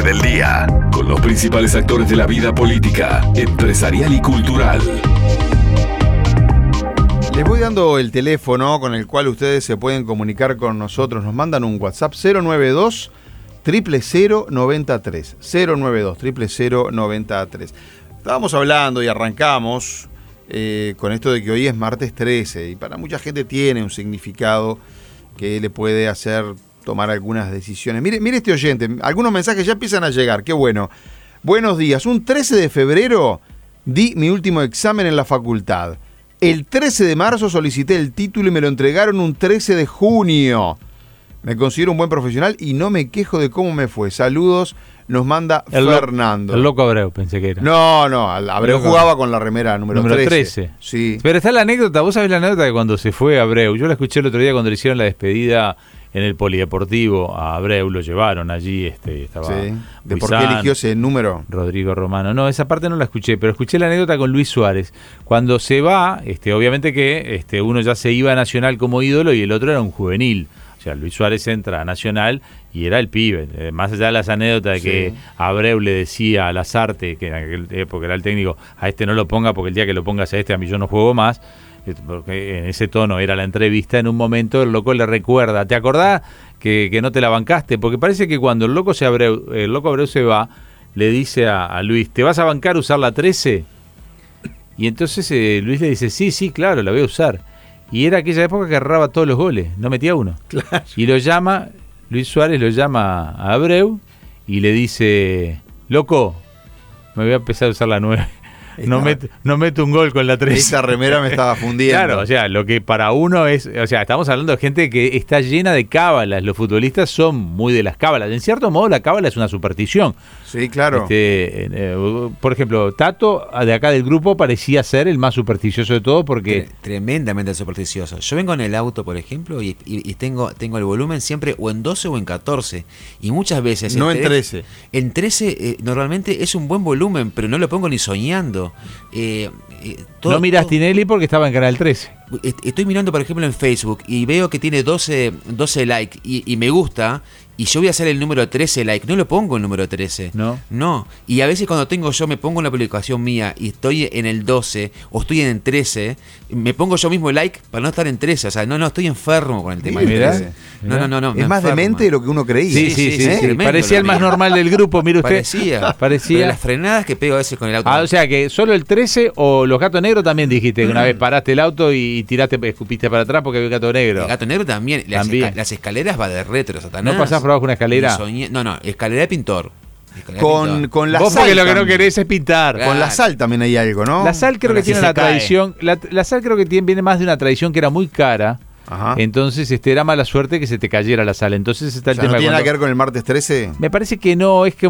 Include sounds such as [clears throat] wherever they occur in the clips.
del día, con los principales actores de la vida política, empresarial y cultural. Les voy dando el teléfono con el cual ustedes se pueden comunicar con nosotros. Nos mandan un WhatsApp 092 0093 092 0093 Estábamos hablando y arrancamos eh, con esto de que hoy es martes 13 y para mucha gente tiene un significado que le puede hacer tomar algunas decisiones. Mire, mire este oyente, algunos mensajes ya empiezan a llegar, qué bueno. Buenos días, un 13 de febrero di mi último examen en la facultad. El 13 de marzo solicité el título y me lo entregaron un 13 de junio. Me considero un buen profesional y no me quejo de cómo me fue. Saludos, nos manda Fernando. el loco Abreu, pensé que era. No, no, Abreu jugaba con la remera número, 13. Sí. Pero está la anécdota, vos sabés la anécdota de cuando se fue Abreu. Yo la escuché el otro día cuando le hicieron la despedida en el polideportivo a Abreu, lo llevaron allí, este, estaba sí. ¿De por qué eligió ese número? Rodrigo Romano. No, esa parte no la escuché, pero escuché la anécdota con Luis Suárez. Cuando se va, este, obviamente que este, uno ya se iba a Nacional como ídolo y el otro era un juvenil. O sea, Luis Suárez entra a Nacional y era el pibe. Eh, más allá de las anécdotas de que Abreu le decía a Lazarte, que en aquel época era el técnico, a este no lo ponga porque el día que lo pongas a este a mí yo no juego más porque en ese tono era la entrevista, en un momento el loco le recuerda, ¿te acordás que, no te la bancaste? Porque parece que cuando el loco, se Abreu, el loco Abreu se va, le dice a, Luis, ¿te vas a bancar usar la 13? Y entonces eh, Luis le dice, sí, sí, claro, la voy a usar. Y era aquella época que agarraba todos los goles, no metía uno. Y lo llama, Luis Suárez lo llama a Abreu y le dice, loco, me voy a empezar a usar la 9 no, meto, no un gol con la 3. Esa remera me estaba [laughs] fundiendo. Claro, o sea, lo que para uno es, o sea, estamos hablando de gente que está llena de cábalas. Los futbolistas son muy de las cábalas. En cierto modo, la cábala es una superstición. Sí, claro. Este, eh, por ejemplo, Tato, de acá del grupo, parecía ser el más supersticioso de todo porque... Tremendamente supersticioso. Yo vengo en el auto, por ejemplo, y, tengo, tengo el volumen siempre o en 12 o en 14. Y muchas veces... No en 13. En 13 eh, normalmente es un buen volumen, pero no lo pongo ni soñando. Eh, eh, no miras Tinelli porque estaba en Canal 13. Estoy mirando, por ejemplo, en Facebook y veo que tiene 12, 12 likes y, y me gusta y yo voy a hacer el número 13 like, no lo pongo el número 13. No. No. Y a veces cuando tengo yo, me pongo una publicación mía y estoy en el 12 o estoy en el 13, me pongo yo mismo like para no estar en 13. O sea, no, no, estoy enfermo con el tema del 13. No, no, no, no. Es más demente de lo que uno creía. Sí, sí, sí. Parecía el más normal del grupo, mire usted. Parecía. [laughs] Parecía. las frenadas que pego a veces con el auto. Ah, o sea que solo el 13 o los gatos negros también dijiste que una vez paraste el auto y tiraste, escupiste para atrás porque había un gato negro. El gato negro también. Las, también. las escaleras va de retro, Satanás. No pasás abajo una escalera. no, no, escalera de pintor. Con, con, la Vos sal. porque lo que no querés es pintar. Con la sal también hay algo, ¿no? La sal creo que tiene una tradición. La, la, sal creo que tiene, viene más de una tradición que era muy cara. Entonces, este era mala suerte que se te cayera la sal. Entonces está el tema. ¿No tiene nada que ver con el martes 13? Me parece que no, es que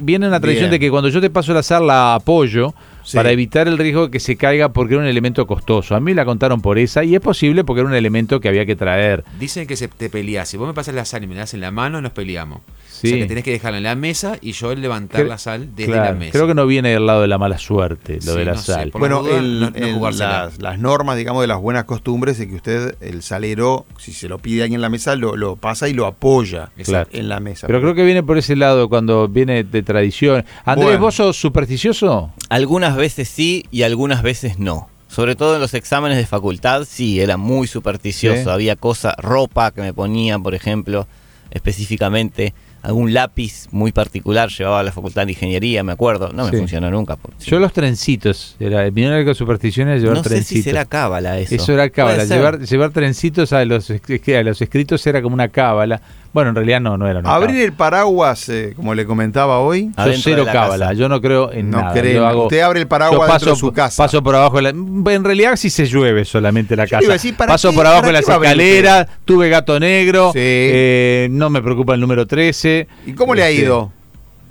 viene una tradición de que cuando yo te paso la sal la apoyo para evitar el riesgo de que se caiga porque era un elemento costoso. A mí la contaron por esa y es posible porque era un elemento que había que traer. Dicen que se te peleas. Si vos me pasas la sal y me das en la mano, nos peleamos. O sea que tenés que dejarla en la mesa y yo levantar la sal desde la mesa. Creo que no viene del lado de la mala suerte, lo de la sal. bueno, las, normas, digamos, de las buenas costumbres es que usted, el salero, si se lo pide alguien en la mesa, lo, pasa y lo apoya en la mesa. Pero creo que viene por ese lado cuando viene de tradición. Andrés, ¿vos sos supersticioso? Algunas veces sí y algunas veces no. Sobre todo en los exámenes de facultad, sí, era muy supersticioso. Había cosas, ropa que me ponía, por ejemplo, específicamente algún lápiz muy particular llevaba a la facultad de ingeniería, me acuerdo. No me funcionó nunca. Yo los trencitos, era, mi única superstición era llevar no trencitos. Sé si era cábala eso. Eso era cábala, llevar, llevar trencitos a los, a los escritos era como una cábala. Bueno, en realidad no, no era una Abrir el paraguas, eh, como le comentaba hoy. Yo cero cábala, yo no creo en no nada. Creo. Usted abre el paraguas dentro de su casa. Paso por abajo, la, en realidad sí se llueve solamente la casa. paso por abajo de las escaleras, tuve gato negro, eh, no me preocupa el número 13. ¿Y cómo le ha este, ido?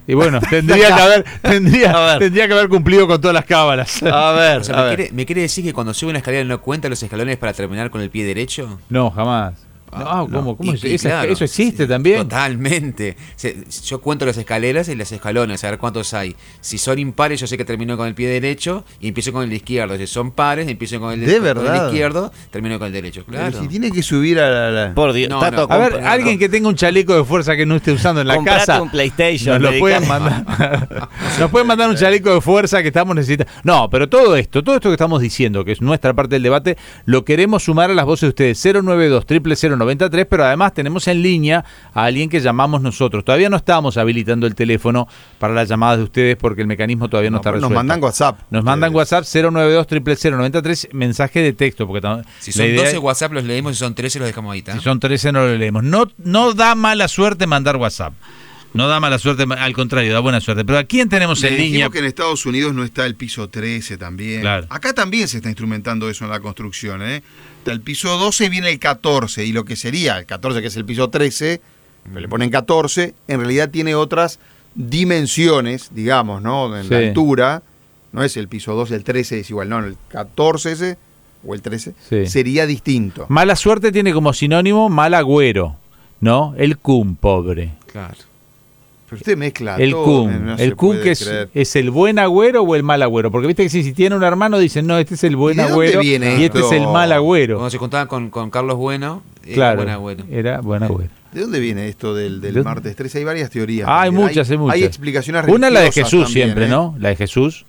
Y bueno, tendría que [laughs] haber, tendría, tendría que haber cumplido con todas las cábalas. A ver, [laughs] me, Quiere, ¿me, Quiere, decir que cuando sube una escalera no cuenta los escalones para terminar con el pie derecho? No, jamás. Ah, no, ¿cómo? ¿Cómo Y- es- y esa- claro, eso existe sí, también. Totalmente. Yo cuento las escaleras y las escalones, a ver cuántos hay. Si son impares, yo sé que termino con el pie derecho y empiezo con el izquierdo. Si son pares, empiezo con el, ¿De con el verdad? izquierdo, termino con el derecho. Pero Claro. Si tiene que subir a la. la- Por Dios, No, Tato, no. A ver, alguien que tenga un chaleco de fuerza que no esté usando en la Comprate casa. un PlayStation, Nos lo pueden mandar. [laughs] nos pueden mandar un chaleco de fuerza que estamos necesitando. No, pero todo esto, todo esto que estamos diciendo, que es nuestra parte del debate, lo queremos sumar a las voces de ustedes. 092 0093 pero además tenemos en línea a alguien que llamamos nosotros. Todavía no estamos habilitando el teléfono para las llamadas de ustedes porque el mecanismo todavía no, No, está pero resuelto. nos mandan WhatsApp. Nos mandan. WhatsApp 092 0093 mensaje de texto. Porque Si son idea 12 es- WhatsApp los leemos, si son 13 los dejamos ahí. ¿tá? si son 13 no lo leemos. No, no da mala suerte mandar WhatsApp. No da mala suerte, al contrario, da buena suerte. Pero ¿a quién tenemos en línea? que en Estados Unidos no está el piso 13 también. Claro. Acá también se está instrumentando eso en la construcción. ¿eh? Del piso 12 viene el 14 y lo que sería el 14, que es el piso 13, pero le ponen 14, en realidad tiene otras dimensiones, digamos, ¿no? En la Sí. altura. No es el piso 12, el 13 es igual, no, el 14 ese o el 13 Sí. sería distinto. Mala suerte tiene como sinónimo mal agüero, ¿no? El cum, pobre. Claro. Pero usted mezcla El todo, cum. no el cum que es, es el buen agüero o el mal agüero. Porque viste que si, si tiene un hermano dicen, no, este es el buen ¿Y de dónde agüero viene y este es el mal agüero. Cuando se contaban con, con Carlos Bueno, era Claro, buen agüero. era buen agüero. ¿De dónde viene esto del, del ¿De- martes 13? Hay varias teorías. Ah, hay muchas, hay muchas. Hay explicaciones Una la de Jesús también, siempre, ¿eh? ¿no? La de Jesús.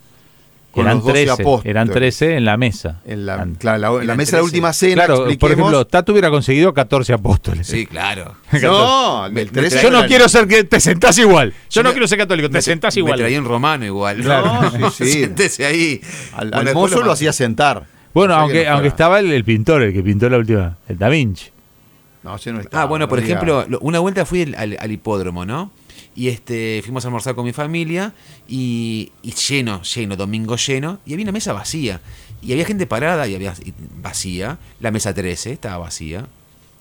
Con eran los 12 13, apóstoles. eran 13 en la mesa. En la, Eran- claro, la, la Eran mesa de la 13. última cena, Claro, por ejemplo, Tato hubiera conseguido 14 apóstoles. Sí, claro. [laughs] no, el Me- 13 me Yo no quiero ser que te sentás igual. Yo no me- quiero ser católico, te sentás Me igual. traía un romano igual. [laughs] Claro, sí, sí. Siéntese ahí. Al, mozo lo hacía sentar. Bueno, aunque, no aunque estaba el, el pintor, el que pintó la última, el Da Vinci. No, ese no estaba, Ah, bueno, no por ejemplo, lo- una vuelta fui al, al- al hipódromo, ¿no? Y este fuimos a almorzar con mi familia y, y lleno, lleno, domingo lleno, y había una mesa vacía. Y había gente parada y había y vacía. La mesa 13 estaba vacía.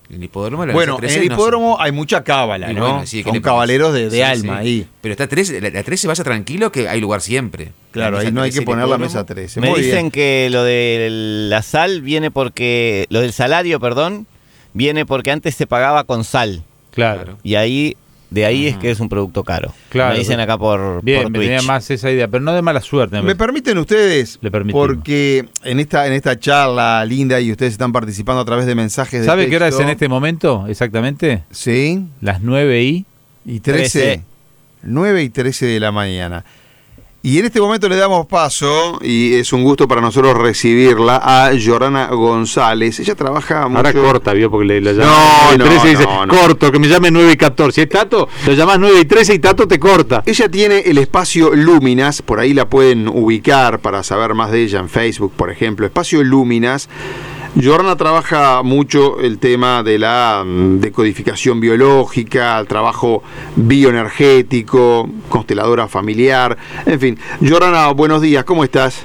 En el hipódromo la Bueno, mesa en 13 el no hipódromo hay mucha cábala, ¿no? bueno, sí, ¿qué Son le pasa? caballeros de, de Sí, alma sí. ahí. Pero está 13, la, la 13 vaya tranquilo que hay lugar siempre. Claro, La ahí no hay 13 que poner la mesa 13. Me Muy dicen bien. que lo de la sal viene porque, lo del salario, perdón, viene porque antes se pagaba con sal. Claro. Y ahí, de ahí es que es un producto caro. Claro. Me dicen acá por, Bien, por me tenía más esa idea, pero no de mala suerte. ¿Me permiten ustedes? Le permitimos. Porque en esta, en esta charla linda y ustedes están participando a través de mensajes de ¿Sabe qué hora es texto. en este momento? Exactamente. Sí. Las 9 y. Y 13, 13. 9 y 13 de la mañana. Y en este momento le damos paso, y es un gusto para nosotros recibirla, a Jorana González. Ella trabaja mucho... Ahora corta, vio, porque le, le No, llama no, 13 y dice, no, no. corto, que me llame 9 y 14. ¿Es Tato? Lo llamás 9 y 13 y Tato te corta. Ella tiene el espacio Luminas, por ahí la pueden ubicar para saber más de ella en Facebook, por ejemplo. Espacio Luminas. Jorana trabaja mucho el tema de la mm, decodificación biológica, el trabajo bioenergético, consteladora familiar, en fin. Jorana, buenos días, ¿cómo estás?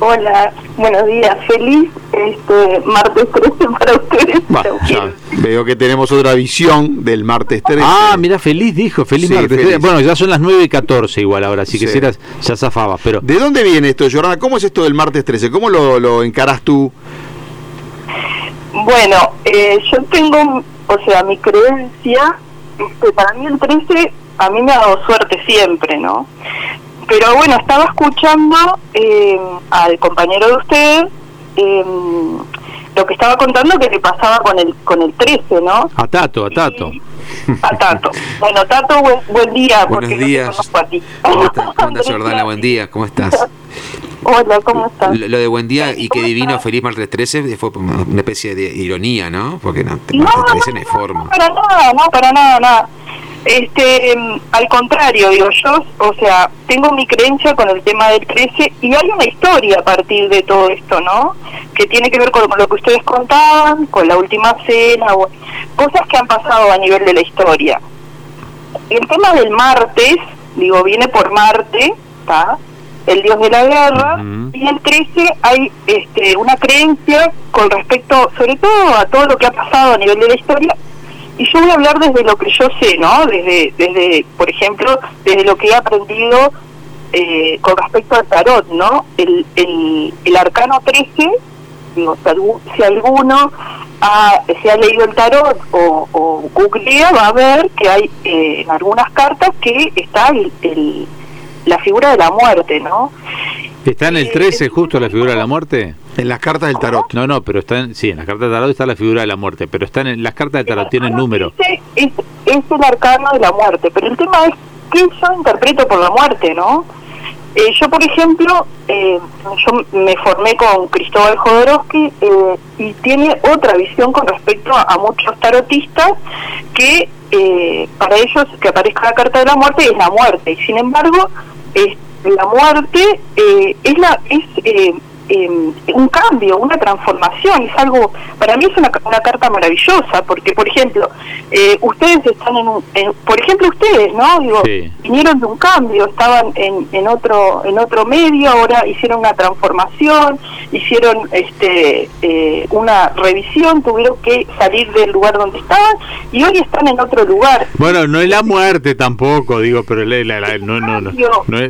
Hola, buenos días. Feliz este martes 13 para ustedes. Ya quiero- veo que tenemos otra visión del martes 13. Ah, mira, feliz dijo, feliz Sí, martes. feliz. Bueno, ya son las 9 y 14 igual ahora, si Sí. quisieras ya zafabas, pero... ¿De dónde viene esto, Jorana? ¿Cómo es esto del martes 13? ¿Cómo lo, lo encarás tú? Bueno, eh, yo tengo, o sea, mi creencia, este, para mí el 13, a mí me ha dado suerte siempre, ¿no? Pero bueno, estaba escuchando eh, al compañero de usted eh, lo que estaba contando que le pasaba con el con el 13, ¿no? A Tato, a Tato. A Tato. Bueno, Tato, buen, buen día. Buenos no te días. conozco a ti. ¿Cómo estás? ¿Cómo estás, [laughs] Jordana? Buen día, ¿cómo estás? Hola, ¿cómo estás? Lo, lo de buen día y que ¿Cómo divino, estás? feliz martes 13 fue una especie de ironía, ¿no? Porque no, No, martes 13 no no, hay forma. no, para nada, no, para nada, nada. Este, al contrario, digo yo, o sea, tengo mi creencia con el tema del 13 y hay una historia a partir de todo esto, ¿no? Que tiene que ver con lo que ustedes contaban, con la última cena, o- cosas que han pasado a nivel de la historia. El tema del martes, digo, viene por Marte, ¿está? El dios de la guerra, y el 13 hay este, una creencia con respecto, sobre todo, a todo lo que ha pasado a nivel de la historia. Y yo voy a hablar desde lo que yo sé, ¿no? Desde, desde por ejemplo, desde lo que he aprendido eh, con respecto al tarot, ¿no? El, el, el arcano 13, digo, si alguno ha, se ha leído el tarot o, o googlea, va a ver que hay eh, en algunas cartas que está el, el- la figura de la muerte, ¿no? ¿Está en el 13 justo la figura de la muerte? En las cartas del tarot. No, no, pero está en, sí, en las cartas de tarot está la figura de la muerte, pero están en las cartas de tarot tienen número. Es, es el arcano de la muerte, pero el tema es qué yo interpreto por la muerte, ¿no? Eh, yo, por ejemplo, eh, yo me formé con Cristóbal Jodorowsky eh, y tiene otra visión con respecto a, a muchos tarotistas que eh, para ellos que aparezca la carta de la muerte es la muerte y sin embargo es- la muerte eh, es la es eh, un cambio, una transformación, es algo, para mí es una, una carta maravillosa, porque por ejemplo, eh, ustedes están en un, en- por ejemplo ustedes, ¿no? Digo, Sí. vinieron de un cambio, estaban en, en otro en otro medio, ahora hicieron una transformación, hicieron este eh, una revisión, tuvieron que salir del lugar donde estaban y hoy están en otro lugar. Bueno, no es la muerte tampoco, digo, pero la- la- la- no, no, no,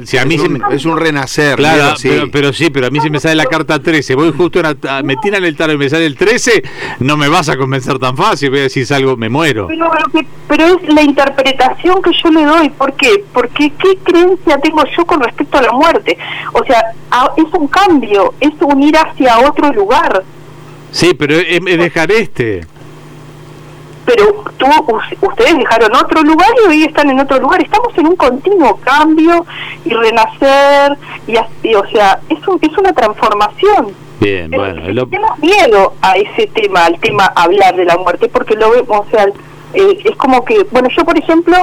si a mí es, se un, me- es un renacer. Claro, sí. pero, pero sí, pero a mí se me sale la carta 13. Voy justo a, a- me tiran el tarot y me sale el 13, no me vas a convencer tan fácil. Voy a decir algo, me muero. Pero, que- pero es la interpretación que yo le doy. ¿Por qué? Porque ¿qué creencia tengo yo con respecto a la muerte? O sea, a- es un cambio, es un ir hacia otro lugar. Sí, pero es, es dejar este. Pero tú, us- ustedes dejaron otro lugar y hoy están en otro lugar. Estamos en un continuo cambio y renacer. y así, O sea, es, un- es una transformación. Bien, Pero bueno. es lo- tenemos miedo a ese tema, al tema hablar de la muerte, porque lo vemos, o sea, eh, es como que, bueno, yo por ejemplo,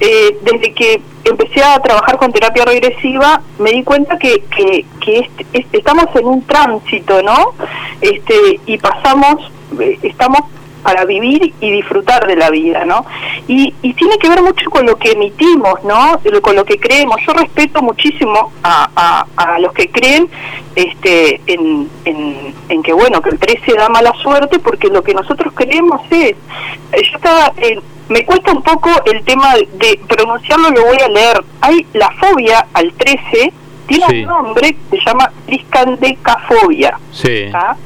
eh, desde que empecé a trabajar con terapia regresiva, me di cuenta que, que, que est- est- estamos en un tránsito, ¿no? Este, y pasamos, eh, estamos para vivir y disfrutar de la vida, ¿no? Y, y tiene que ver mucho con lo que emitimos, ¿no? Con lo que creemos. Yo respeto muchísimo a, a, a los que creen este, en, en, en que, bueno, que el 13 da mala suerte, porque lo que nosotros creemos es... eh, Yo estaba... en- me cuesta un poco el tema de, de pronunciarlo, lo voy a leer. Hay la fobia al 13, tiene Sí. un nombre que se llama discandecafobia. Sí. ¿tá?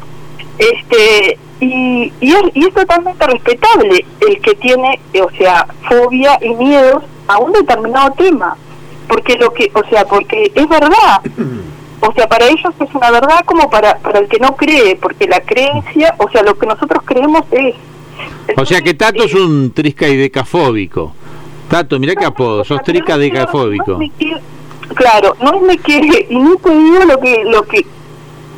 este y, y, es, y es totalmente respetable el que tiene eh, o sea fobia y miedos a un determinado tema porque lo que o sea porque es verdad [clears throat] o sea para ellos es una verdad como para para el que no cree porque la creencia o sea lo que nosotros creemos es O sea que Tato es un triscaidecafóbico. Tato, mirá qué apodo, sos triscaidecafóbico. No claro, no es me que, y no te digo lo que, lo que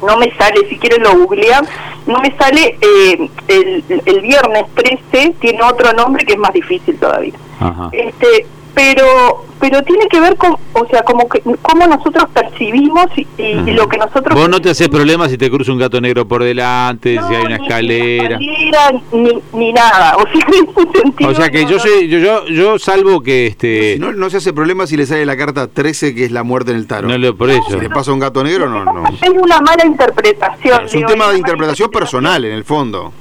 no me sale, si quieren lo googlean, no me sale eh, el, el viernes 13, tiene otro nombre que es más difícil todavía. Ajá. Este, pero pero tiene que ver con, o sea, como que cómo nosotros percibimos y, y- y lo que nosotros Vos no te haces problemas si te cruza un gato negro por delante, si hay una ni escalera. escalera, ni, ni nada, o sea, [laughs] en ese sentido O sea que no, yo no. soy, yo, yo, yo salvo que este no, no se hace problema si le sale la carta 13, que es la muerte en el tarot. no lo por eso. Si le pasa a un gato negro, no, no. Es una mala interpretación. Es un tema de interpretación. personal, en el fondo.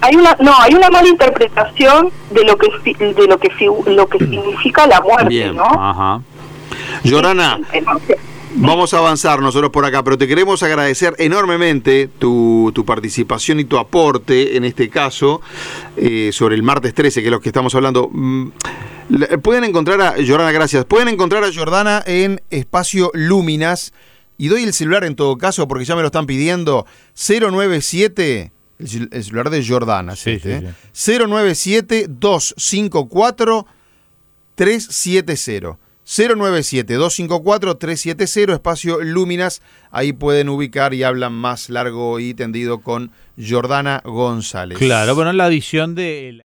Hay una no, hay una mala interpretación de lo que de lo que lo que significa la muerte, Bien. ¿no? Ajá. Llorana, vamos a avanzar nosotros por acá, pero te queremos agradecer enormemente tu, tu participación y tu aporte en este caso eh, sobre el martes 13, que es lo que estamos hablando. Mm, Pueden encontrar a Jordana, gracias. Pueden encontrar a Jordana en Espacio Luminas. Y doy el celular en todo caso, porque ya me lo están pidiendo. 097, el, cel- el celular de Jordana, Sí, este, sí, ¿eh? 097-254 370. 097-254-370, espacio Luminas. Ahí pueden ubicar y hablan más largo y tendido con Jordana González. Claro, bueno, la adición de